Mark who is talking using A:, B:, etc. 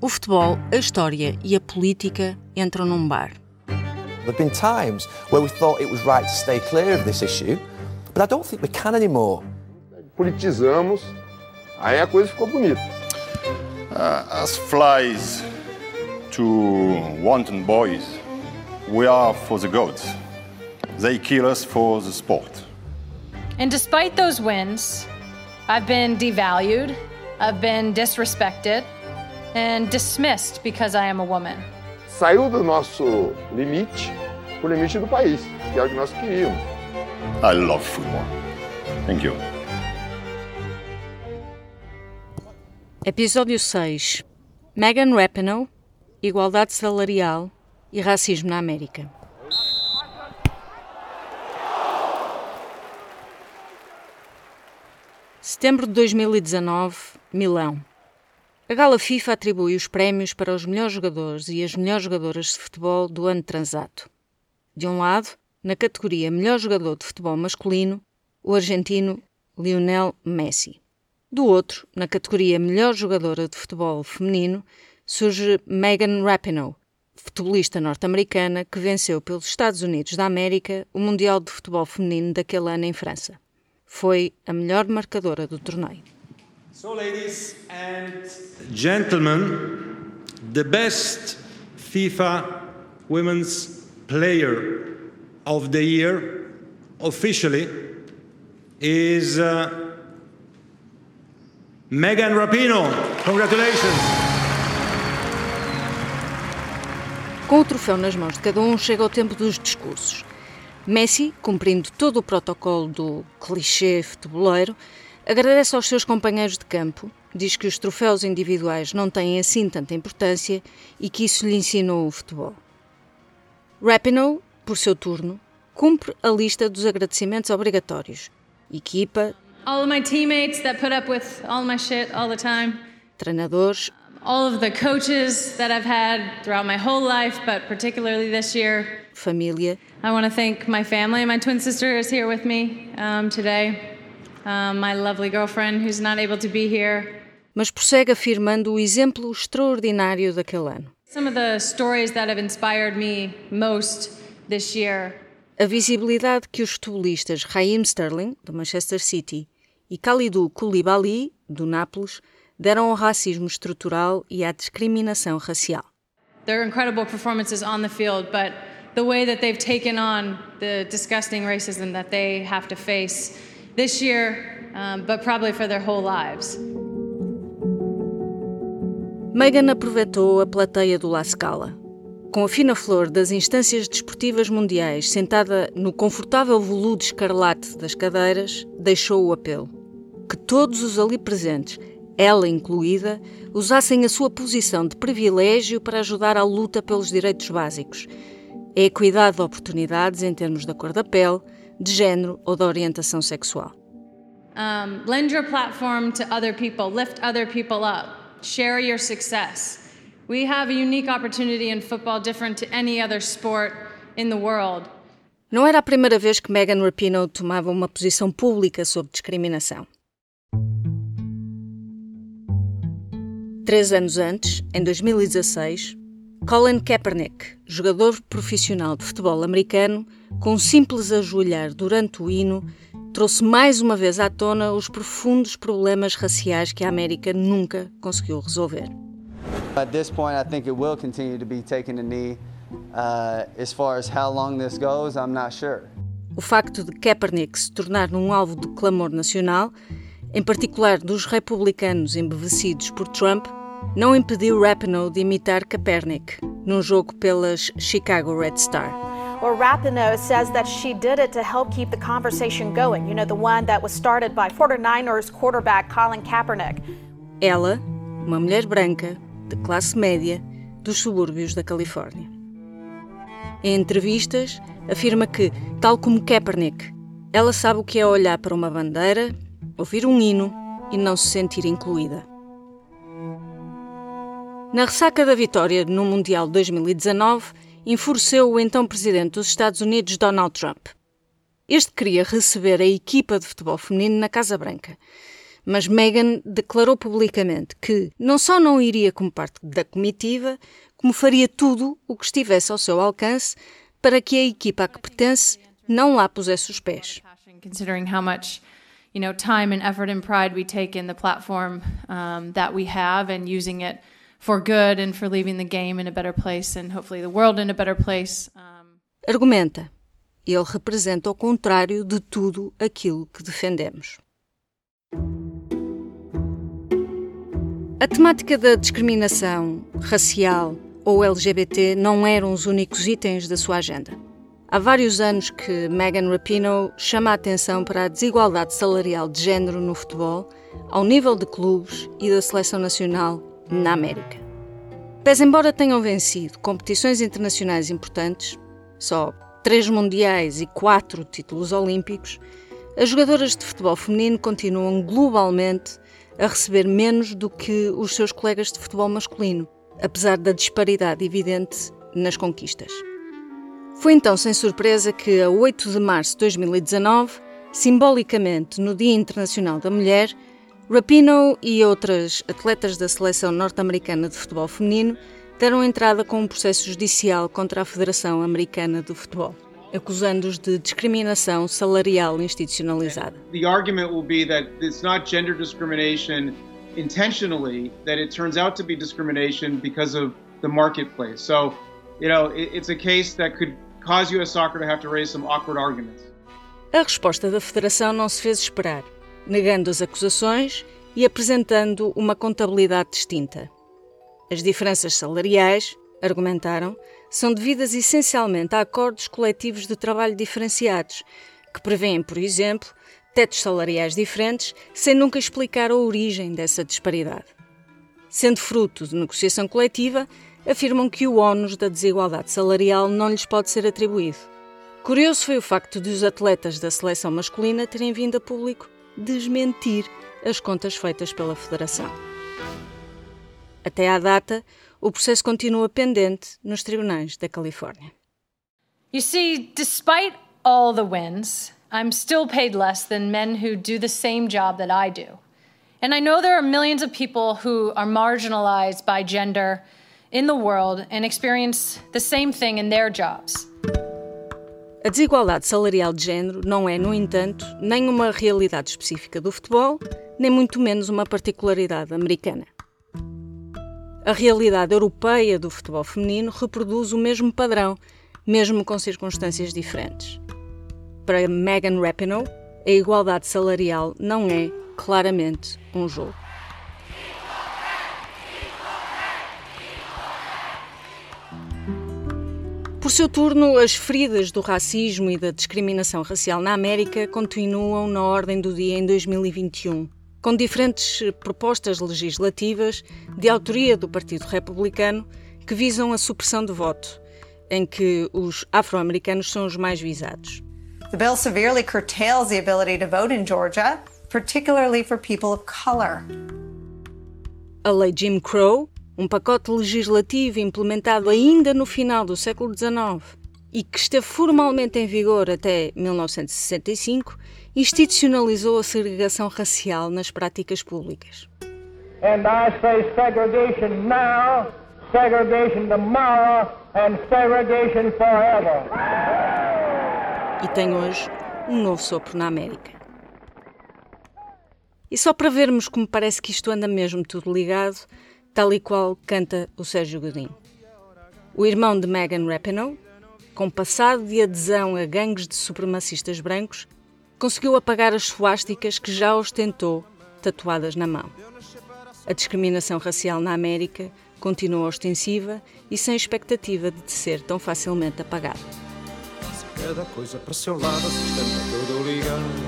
A: O futebol, a história e a política entram num bar.
B: There have been times where we thought it was right to stay clear of this issue, but I don't think we can anymore.
C: Politizamos, aí a coisa ficou bonita.
D: Uh, as flies to wanton boys, we are for the gods. They kill us for the sport.
E: And despite those wins, I've been devalued, I've been disrespected, and dismissed because I am a woman.
C: Saiu do nosso limite pro limite do país, que é o que nós queríamos.
D: I love football. Thank you.
A: Episódio 6. Megan Rapinoe, igualdade salarial e racismo na América. Setembro de 2019, Milão. A Gala FIFA atribui os prémios para os melhores jogadores e as melhores jogadoras de futebol do ano transato. De um lado, na categoria Melhor Jogador de Futebol Masculino, o argentino Lionel Messi. Do outro, na categoria Melhor Jogadora de Futebol Feminino, surge Megan Rapinoe, futebolista norte-americana que venceu pelos Estados Unidos da América o Mundial de Futebol Feminino daquele ano em França. Foi a melhor marcadora do torneio.
F: So, ladies and gentlemen, the best FIFA Women's Player of the Year officially is uh, Megan Rapinoe. Congratulations.
A: Com o troféu nas mãos de cada um, chega o tempo dos discursos. Messi, cumprindo todo o protocolo do clichê futeboleiro, Agradece aos seus companheiros de campo, diz que os troféus individuais não têm assim tanta importância e que isso lhe ensinou o futebol. Rapinoe, por seu turno, cumpre a lista dos agradecimentos obrigatórios. Equipa,
E: All of my teammates that put up with all my shit all the time.
A: treinadores,
E: All of the coaches that I've had throughout my whole life, but particularly this year.
A: família,
E: I want to thank my family. My twin sister is here with me um, today. Um, my lovely girlfriend who's not able to be here.
A: mas prossegue afirmando o exemplo extraordinário daquele ano.
E: Some of the stories that have inspired me most this year
A: A visibilidade que os futebolistas Raheem Sterling, do Manchester City, e Kalidou Koulibaly, do Nápoles, deram ao racismo estrutural e à discriminação racial.
E: They're incredible performances on the field, but the way that they've taken on the disgusting racism that they have to face this year, um, but probably for their whole lives.
A: Megan aproveitou a plateia do La Scala. Com a fina flor das instâncias desportivas mundiais sentada no confortável veludo escarlate das cadeiras, deixou o apelo. Que todos os ali presentes, ela incluída, usassem a sua posição de privilégio para ajudar à luta pelos direitos básicos. A equidade de oportunidades em termos da cor da pele, de género ou da orientação sexual.
E: Um, lend your platform to other people, lift other people up, share your success. We have a unique opportunity in football different to any other sport in the world.
A: Não era a primeira vez que Megan Rapinoe tomava uma posição pública sobre discriminação. Três anos antes, em 2016, Colin Kaepernick, jogador profissional de futebol americano, com um simples ajoelhar durante o hino, trouxe mais uma vez à tona os profundos problemas raciais que a América nunca conseguiu resolver.
G: At this point, I think it will continue to be taking a knee. Uh, as far as how long this goes, I'm not sure.
A: O facto de Kaepernick se tornar um alvo de clamor nacional, em particular dos republicanos embevecidos por Trump, não impediu Rapinoe de imitar Kaepernick num jogo pelas Chicago Red Star.
H: Well, Rapinoe says that she did it to help keep the conversation going. You know, the one that was started by 49ers quarterback Colin Kaepernick.
A: Ela, uma mulher branca, de classe média, dos subúrbios da Califórnia. Em entrevistas, afirma que, tal como Kaepernick, ela sabe o que é olhar para uma bandeira, ouvir um hino e não se sentir incluída. Na ressaca da vitória no Mundial 2019, enfureceu o então presidente dos Estados Unidos, Donald Trump. Este queria receber a equipa de futebol feminino na Casa Branca, Mas Meghan declarou publicamente que não só não iria como parte da comitiva, como faria tudo o que estivesse ao seu alcance para que a equipa a que pertence não lá pusesse os pés.
E: Considering how much you know, time and effort and pride we take in the platform um, that we have and using it for good and for leaving the game in a better place and hopefully the world in a better place. Um...
A: Argumenta. Ele representa o contrário de tudo aquilo que defendemos. A temática da discriminação racial ou LGBT não eram os únicos itens da sua agenda. Há vários anos que Megan Rapinoe chama a atenção para a desigualdade salarial de género no futebol, ao nível de clubes e da seleção nacional na América. Pese embora tenham vencido competições internacionais importantes, só três mundiais e quatro títulos olímpicos, as jogadoras de futebol feminino continuam globalmente a receber menos do que os seus colegas de futebol masculino, apesar da disparidade evidente nas conquistas. Foi então sem surpresa que, a 8 de março de 2019, simbolicamente no Dia Internacional da Mulher, Rapinoe e outras atletas da seleção norte-americana de futebol feminino deram entrada com um processo judicial contra a Federação Americana de Futebol, acusando-os de discriminação salarial institucionalizada.
I: The argument will be that it's not gender discrimination intentionally, that it turns out to be discrimination because of the marketplace. So, you know, it's a case that could cause US Soccer to have to raise some awkward arguments.
A: A resposta da Federação não se fez esperar, negando as acusações e apresentando uma contabilidade distinta. As diferenças salariais, argumentaram, são devidas essencialmente a acordos coletivos de trabalho diferenciados, que prevêem, por exemplo, tetos salariais diferentes, sem nunca explicar a origem dessa disparidade. Sendo fruto de negociação coletiva, afirmam que o ónus da desigualdade salarial não lhes pode ser atribuído. Curioso foi o facto de os atletas da seleção masculina terem vindo a público desmentir as contas feitas pela Federação. Até à data, o processo continua pendente nos tribunais da Califórnia.
E: You see, despite all the wins, I'm still paid less than men who do the same job that I do. And I know there are millions of people who are marginalized by gender in the world and experience the same thing in their jobs.
A: A desigualdade salarial de género não é, no entanto, nem uma realidade específica do futebol, nem muito menos uma particularidade americana. A realidade europeia do futebol feminino reproduz o mesmo padrão, mesmo com circunstâncias diferentes. Para Megan Rapinoe, a igualdade salarial não é, claramente, um jogo. Por seu turno, as feridas do racismo e da discriminação racial na América continuam na ordem do dia em 2021, com diferentes propostas legislativas de autoria do Partido Republicano que visam a supressão de voto, em que os afro-americanos são os mais visados.
J: The bill severely curtails the ability to vote in Georgia, particularly for people of color.
A: A lei Jim Crow um pacote legislativo implementado ainda no final do século XIX e que esteve formalmente em vigor até 1965, institucionalizou a segregação racial nas práticas públicas.
K: And I say segregation now, segregation tomorrow, and segregation forever.
A: E tem hoje um novo sopro na América. E só para vermos como parece que isto anda mesmo tudo ligado, tal e qual canta o Sérgio Godinho. O irmão de Megan Rapinoe, com passado de adesão a gangues de supremacistas brancos, conseguiu apagar as suásticas que já ostentou tatuadas na mão. A discriminação racial na América continua ostensiva e sem expectativa de ser tão facilmente apagada. Cada coisa para seu lado, ligado.